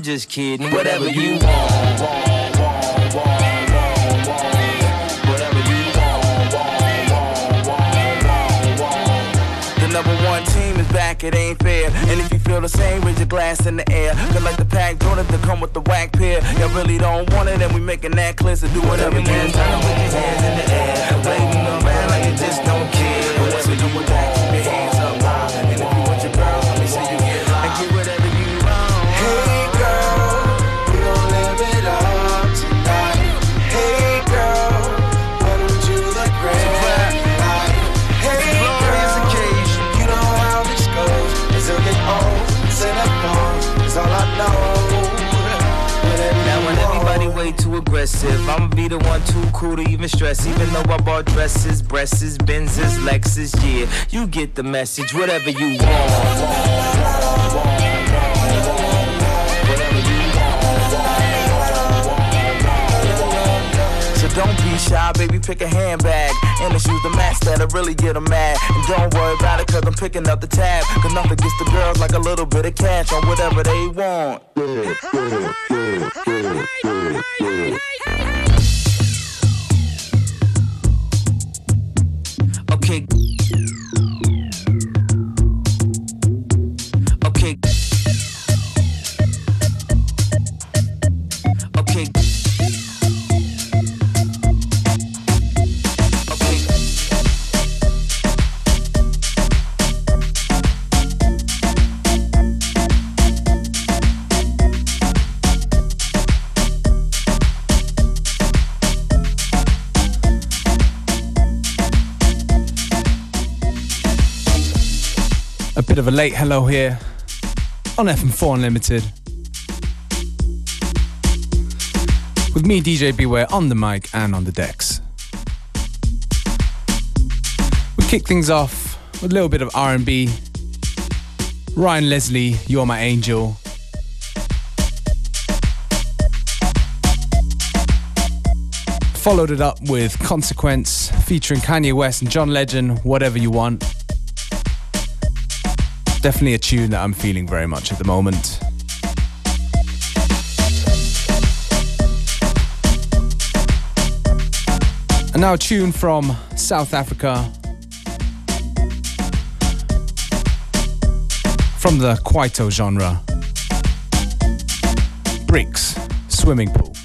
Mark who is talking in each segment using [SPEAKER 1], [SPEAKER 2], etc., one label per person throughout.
[SPEAKER 1] I'm
[SPEAKER 2] just kidding. Whatever you want. The number one team is back, it ain't fair. And if you feel the same, raise your glass in the air. Cause like the pack Jordan to come with the whack pair. Y'all really don't want it, and we making that clear. So do whatever you want. Turn with your hands in the air. Waving aggressive. I'ma be the one too cool to even stress. Even though I bought dresses, breasts, Benzes, Lexus, yeah. You get the message, whatever you want. Shy, baby, pick a handbag. And the shoes the match that'll really get them mad. And don't worry about it, cause I'm picking up the tab. Cause nothing gets the girls like a little bit of cash on whatever they want. Okay.
[SPEAKER 3] A late hello here on FM4 Unlimited. With me, DJ Beware, on the mic and on the decks. We kick things off with a little bit of R&B. Ryan Leslie, You're My Angel. Followed it up with Consequence featuring Kanye West and John Legend, Whatever You Want. Definitely a tune that I'm feeling very much at the moment. And now a tune from South Africa. From the Kwaito genre. Brickz, Swimming Pool.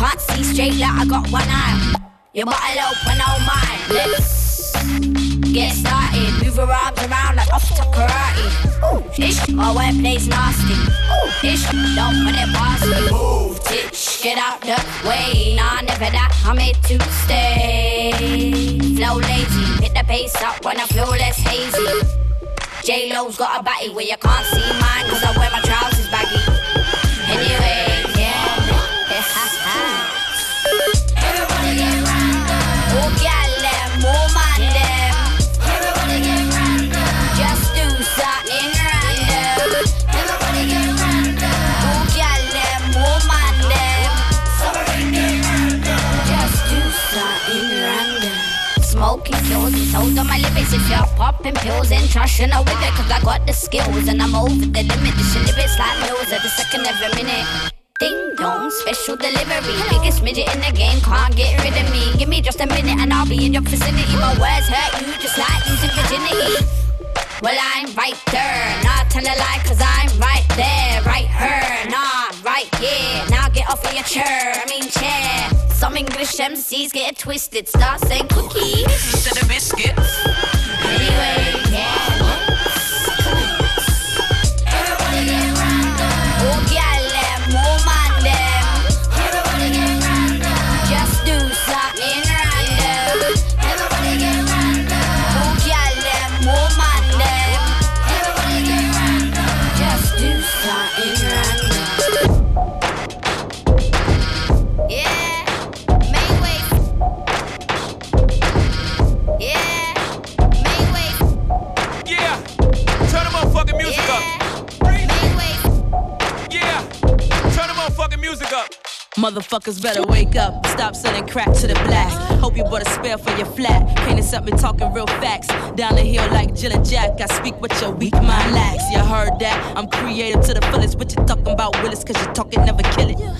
[SPEAKER 4] Can't see straight like I got one eye. Your bottle open, oh my lips. Get started, move your arms around like off to karate. Ooh, ish, my plays nasty. Ooh, ish, don't put it past me. Move, titch, get out the way. Nah, never that, I'm here to stay. Flow lazy, hit the pace up when I feel less hazy. J-Lo's got a body where you can't see mine, cause I wear my trousers baggy. Anyway, yeah. Lips if you're popping pills and trashing out with it cause I got the skills and I'm over the limit this shit live like meals every second every minute Ding dong, special delivery. Biggest midget in the game, can't get rid of me. Give me just a minute and I'll be in your vicinity. My words hurt you just like losing virginity. Well, I'm right there, not tell a lie, cause I'm right there, right her, nah, right here. Now get off of your chair, I mean chair. Some English MCs get twisted. Start saying cookies instead of biscuits. Anyway,
[SPEAKER 5] Motherfuckers better wake up. Stop selling crack to the black. Hope you bought a spare for your flat. Can't accept me talking real facts. Down the hill like Jill and Jack. I speak what your weak mind lacks. You heard that? I'm creative to the fullest. What you talking about, Willis? Cause you talking, never kill it.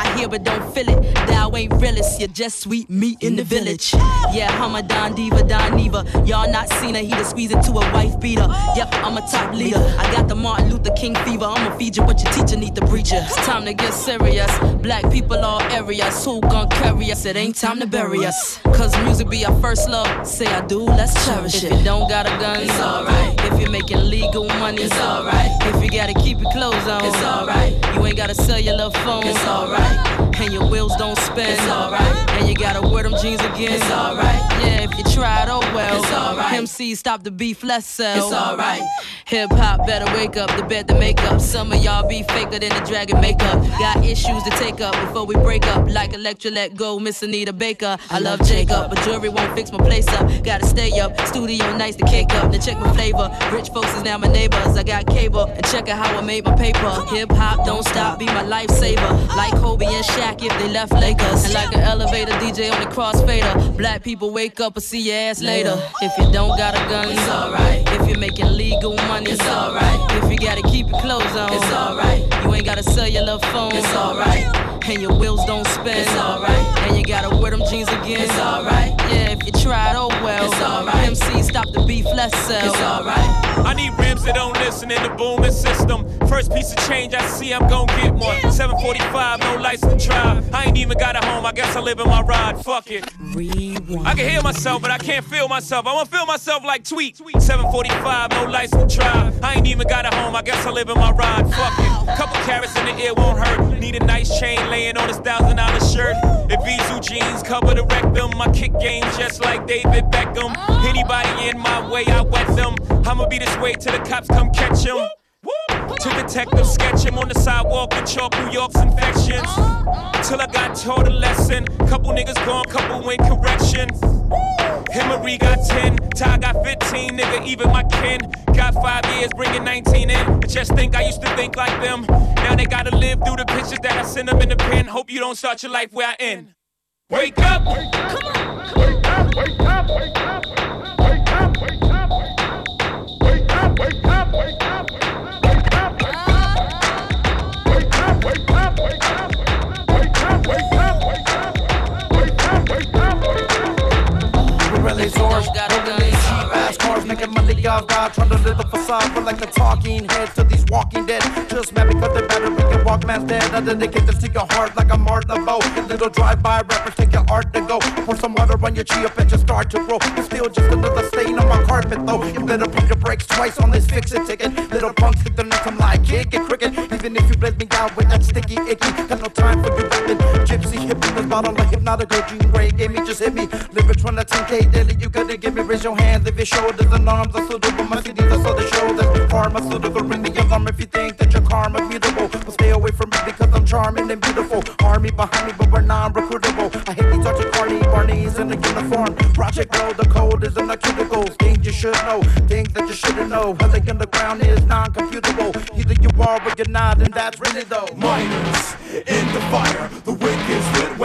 [SPEAKER 5] I hear but don't feel it. Thou ain't realist. You're just sweet meat in the village. Yeah, I'm a Don Diva, Don Neva. Y'all not seen her. He just squeeze into a wife beater. Yep, I'm a top leader. I got the Martin Luther King fever. I'ma feed you what your teacher need to preach you. It's time to get serious. Black people people all areas. Who gon' carry us? It ain't time to bury us. Cause music be our first love. Say I do, let's cherish it. If you don't got a gun, it's alright. If you're making legal money, it's alright. If you gotta keep your clothes on, it's alright. You ain't gotta sell your little phone, it's alright. And your wheels don't spin, it's alright. And you gotta wear them jeans again, it's alright. Yeah, if you tried, oh well. It's alright. MC stop the beef, let's sell. It's alright. Hip hop better wake up, the bed the makeup. Some of y'all be faker than the dragon makeup. Got issues to take up before we break up. Like Electra let go, Miss Anita Baker. I love Jacob, but jewelry won't fix my place up. Gotta stay up, studio nights to cake up. Then check my flavor. Rich folks is now my neighbors. I got cable and check out how I made my paper. Hip hop don't stop, be my lifesaver. Like Kobe and Shaq if they left Lakers. And like an elevator DJ on the crossfader. Black people wake up and see your ass later. If you don't got a gun, it's alright. If you're making legal money, it's alright. If you gotta keep your clothes on, it's alright. You ain't gotta sell your love phone, it's alright. And your wheels don't spin, it's alright. And you gotta wear them jeans again, it's alright. Yeah, if you try it, oh well. It's alright. MC stop the beef, let's sell. It's alright.
[SPEAKER 6] I need rims that don't listen in the booming system. First piece of change I see, I'm gon' get one. 745, no license to drive. I ain't even got a home, I guess I live in my ride. Fuck it. Rewind. I can hear myself, but I can't feel myself. I wanna feel myself like tweet. 745, no license to drive. I ain't even got a home, I guess I live in my ride. Fuck it. Couple carrots in the ear won't hurt. Need a nice chain laying on this thousand dollar shirt. Evisu jeans cover the rectum, my kick game just like David Beckham. Anybody in my way, I wet them. I'ma be this way till the cops come catch him. To detective sketch him on the sidewalk with chalk New York's infections. Till I got taught a lesson. Couple niggas gone, couple win corrections. Hillary got 10, Ty got 15, nigga, even my kin. Got five years, bringing 19 in. I just think I used to think like them. Now they gotta live through the pictures that I send them in the pen. Hope you don't start your life where I end. Wake up! Wake up! Come on! Wake up! Wake up! Wake up!
[SPEAKER 7] Pirelli's orange, got a gun. Fast cars making money off guard, trying to live the facade, but like the talking heads to these walking dead. Just mad because they better be your Walkman's dead. I dedicate this to your heart like a Martin Bow. Little drive-by rappers take your art to go. Pour some water on your tree up and just start to grow. It's still just another stain on my carpet though. Better pump your brakes twice on this fix it ticket. Little punk stick the nuts, I'm like kick it cricket. Even if you bless me out with that sticky icky, got no time for you rapping. Gypsy hippie, this bottle of Hpnotiq Jean Grey gave me just hit me. From the 10K daily, you gotta give me raise your hands if your shoulders and arms are suitable. My CDs are so the shoulders. Pharmaceutical, ring the alarm if you think that your karma mutable. But stay away from me because I'm charming and beautiful. Army behind me, but we're non-recruitable. I hate these touchy carny Barney's in the uniform. Project Glow, the code is in the cuticles. Things you should know, things that you shouldn't know. How the ground is non-computable. Either you are or you're not, and that's really though.
[SPEAKER 8] Miners in the fire,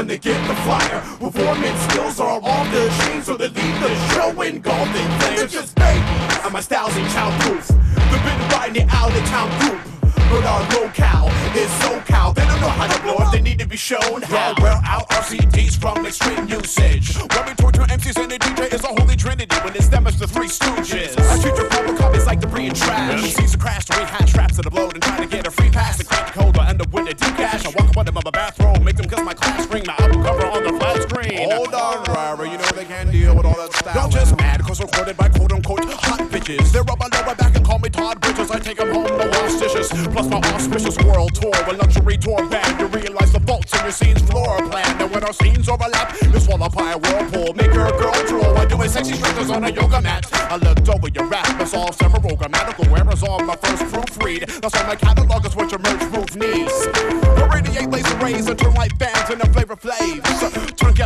[SPEAKER 8] when they get the flyer. Performance skills are off the chain, so they leave the show engulfing flames. Just babies, and my style's in childproof. The been riding out of town group. But our locale is SoCal. They don't know how to blow it, they need to be shown how. Yeah, we're out RCDs from extreme usage. When we torture MCs and the DJ is a holy trinity. When it's them, it's the three stooges. I treat your public copies like debris and trash. MCs are crash to rehash traps to the blow and class. My album cover on the flat screen.
[SPEAKER 9] Hold on, driver, you know they can't deal with all that stuff.
[SPEAKER 8] Y'all just mad cause recorded by quote unquote hot bitches. They're up my lower back and call me Todd Bridges. I take them home, no wash dishes. Plus my auspicious world tour, a luxury tour band. You realize the faults in your scene's floor plan. And when our scenes overlap, you swallow pie a whirlpool. Make your girl drool. I do sexy stretches on a yoga mat. I looked over your rap and solve several grammatical errors on my first proofread. That's why my catalog is what your merch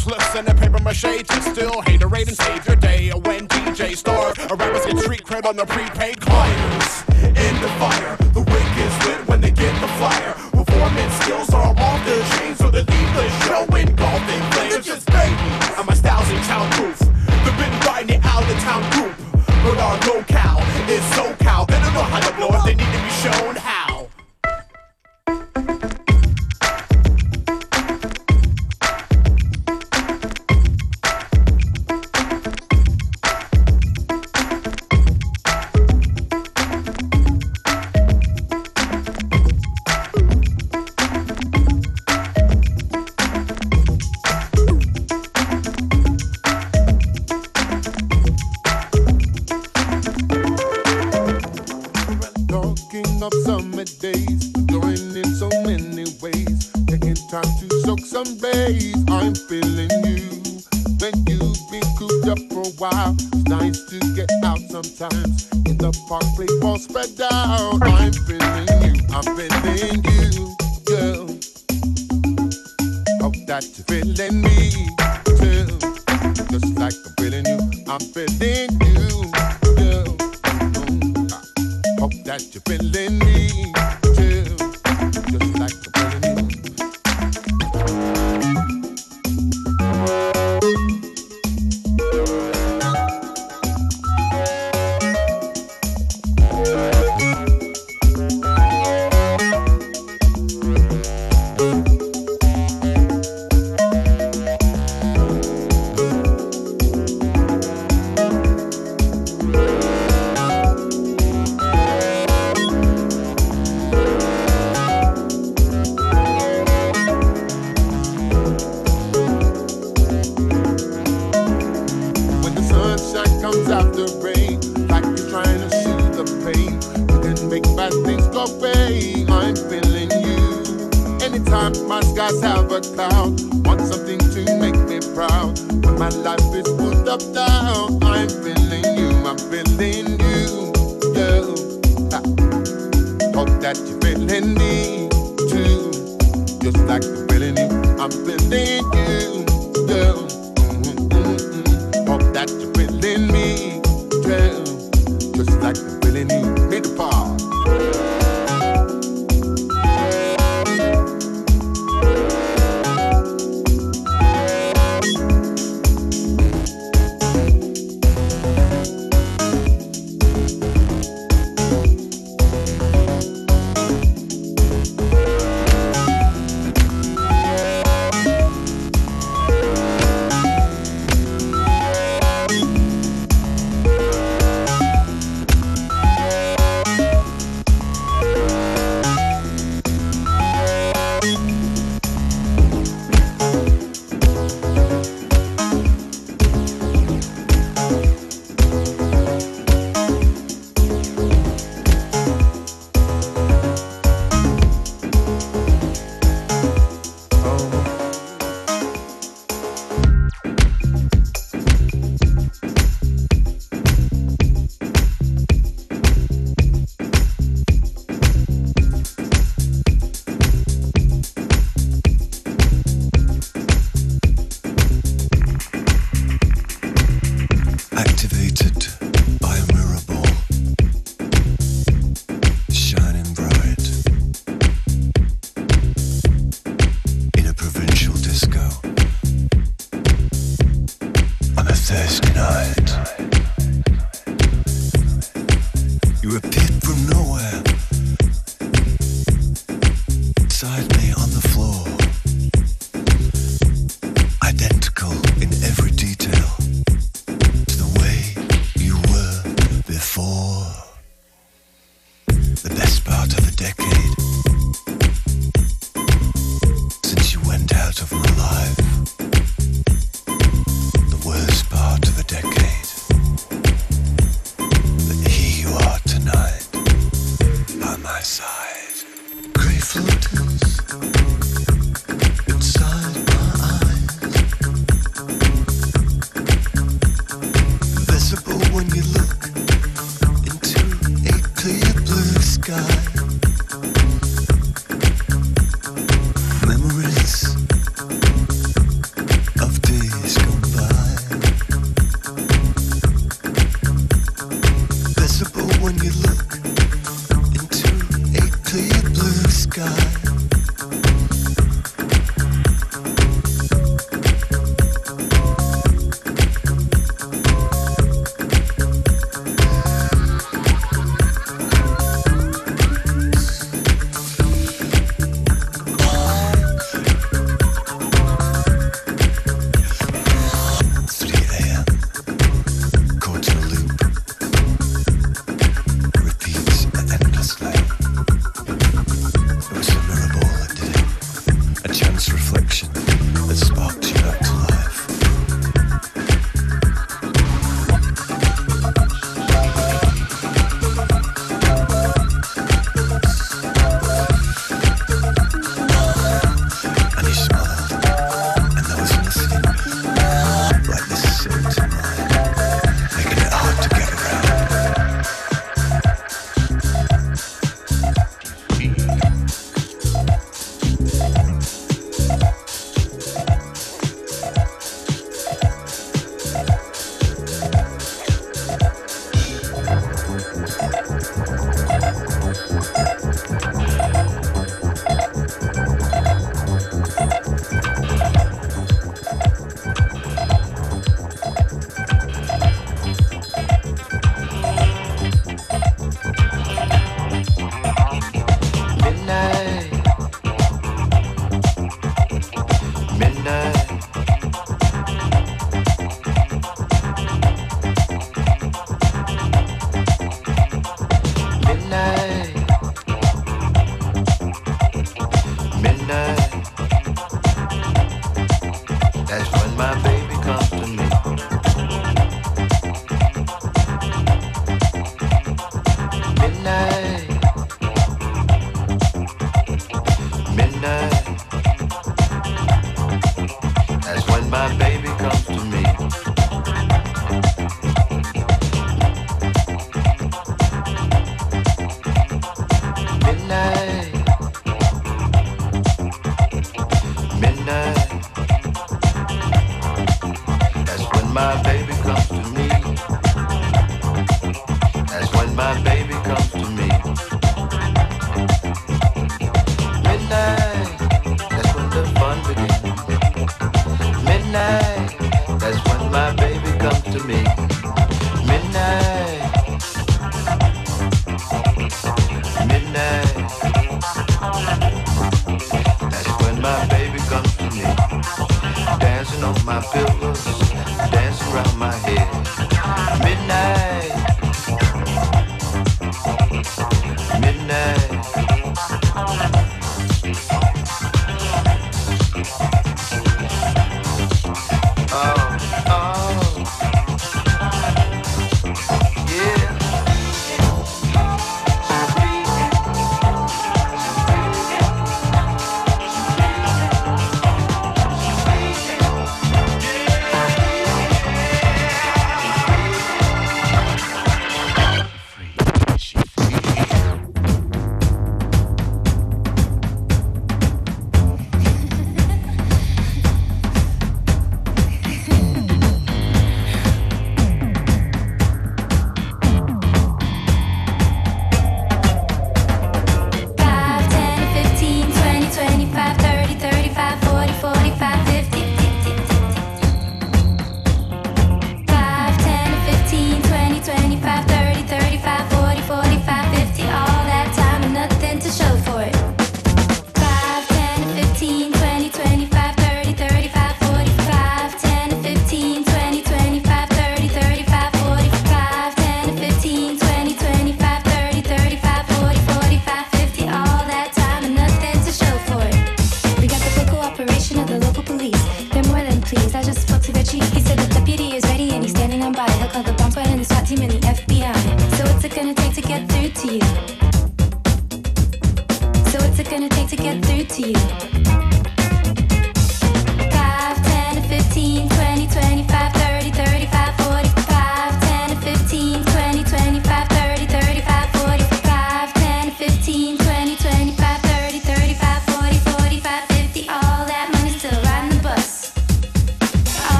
[SPEAKER 8] guest lists into paper mache to still haterade and save your day. When DJ star, a rappers get street cred on the prepaid clients.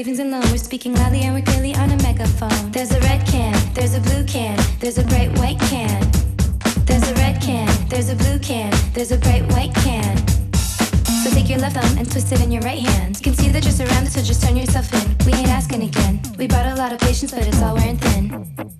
[SPEAKER 10] Savings and loan. We're speaking loudly and we're clearly on a megaphone. There's a red can, there's a blue can, there's a bright white can. There's a red can, there's a blue can, there's a bright white can. So take your left thumb and twist it in your right hand. You can see that you're surrounded, so just turn yourself in. We ain't asking again. We brought a lot of patience, but it's all wearing thin.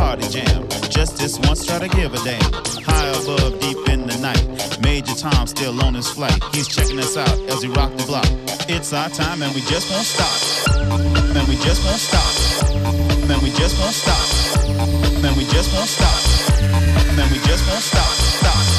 [SPEAKER 11] party jam. Just this once, try to give a damn. High above, deep in the night. Major Tom still on his flight. He's checking us out as we rock the block. It's our time and we just won't stop. And we just won't stop. And we just won't stop. And we just won't stop. And we just won't stop. Stop.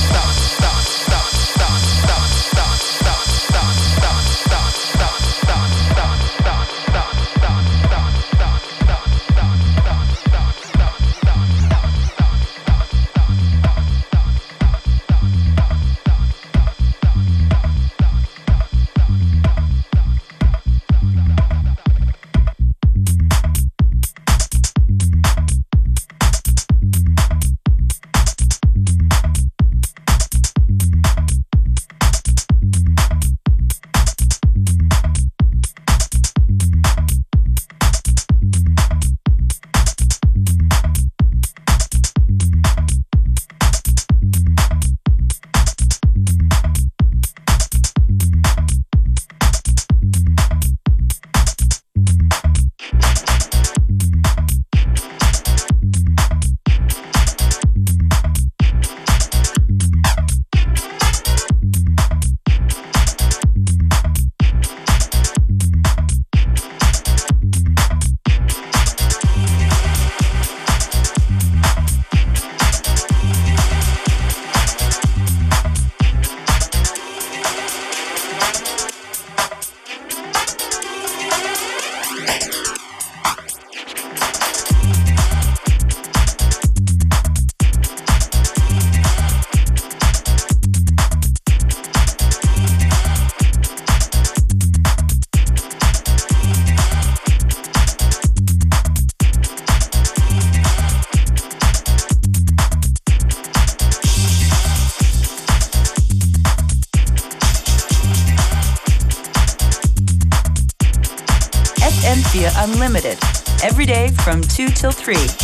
[SPEAKER 12] from 2 till 3.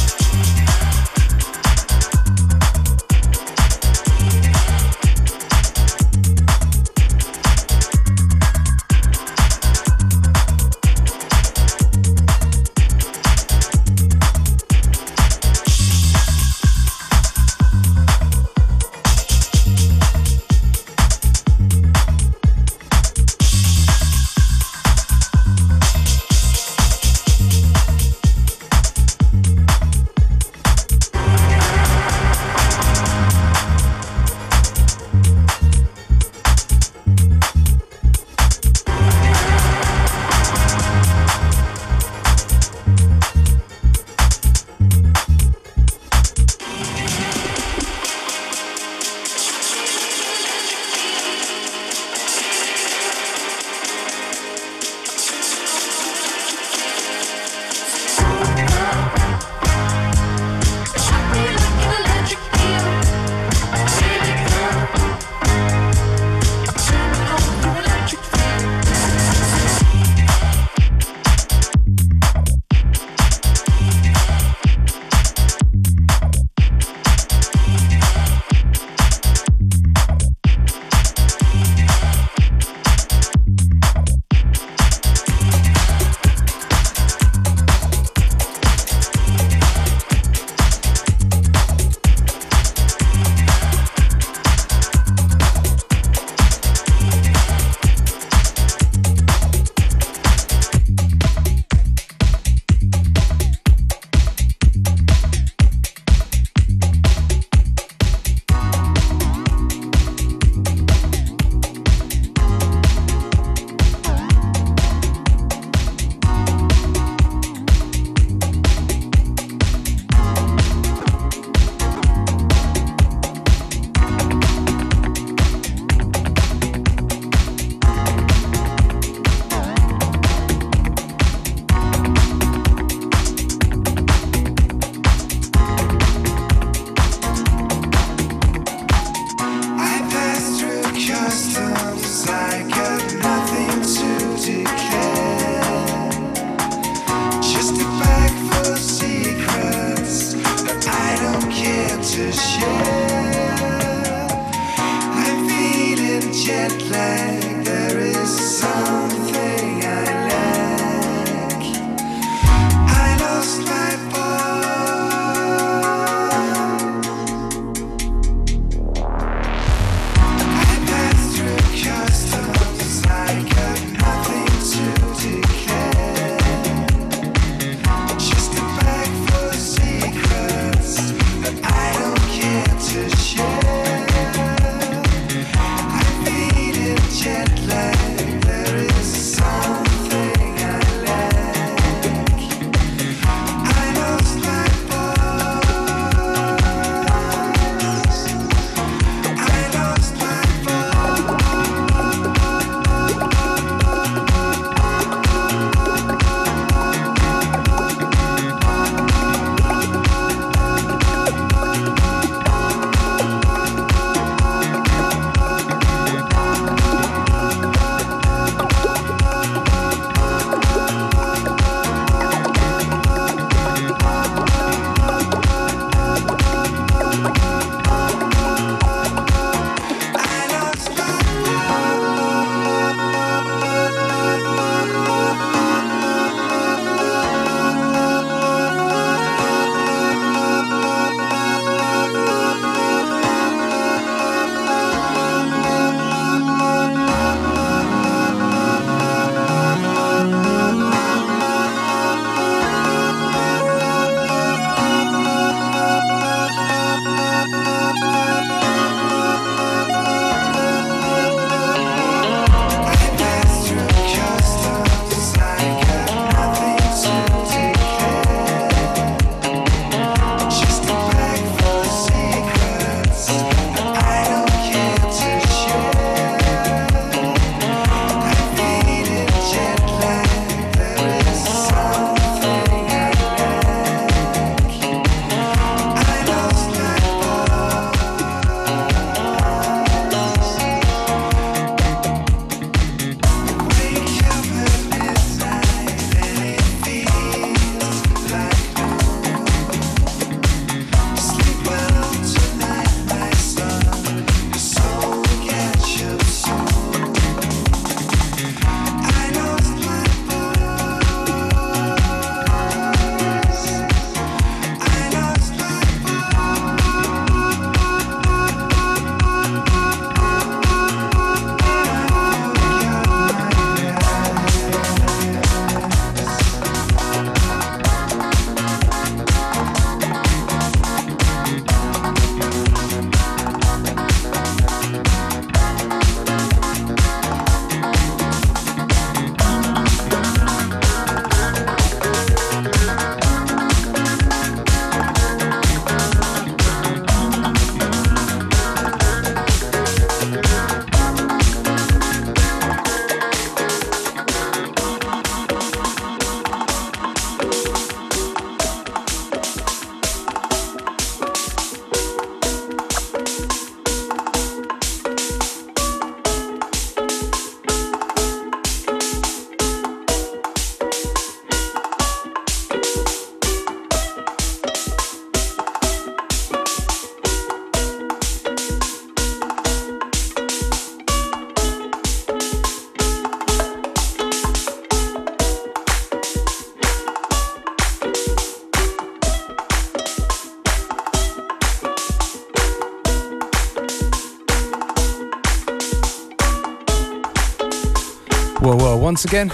[SPEAKER 3] Once again.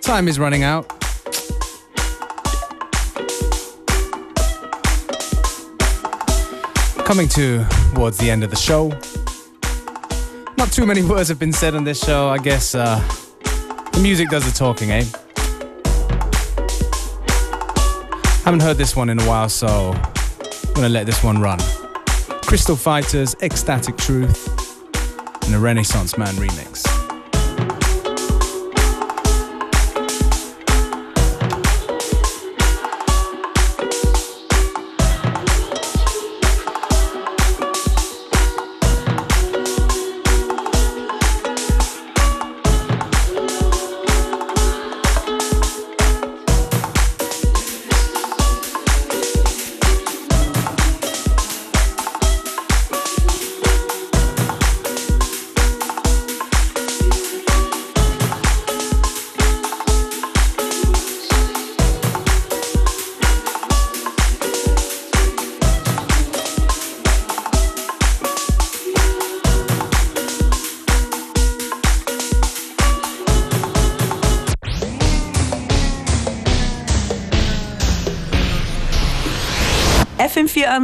[SPEAKER 3] Time is running out. Coming to towards the end of the show. Not too many words have been said on this show. I guess uh, the music does the talking, eh? Haven't heard this one in a while, so I'm gonna let this one run. Crystal Fighters, Ecstatic Truth, and a Renaissance Man remix.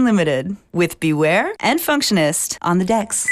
[SPEAKER 12] Unlimited with Beware and Functionist on the decks.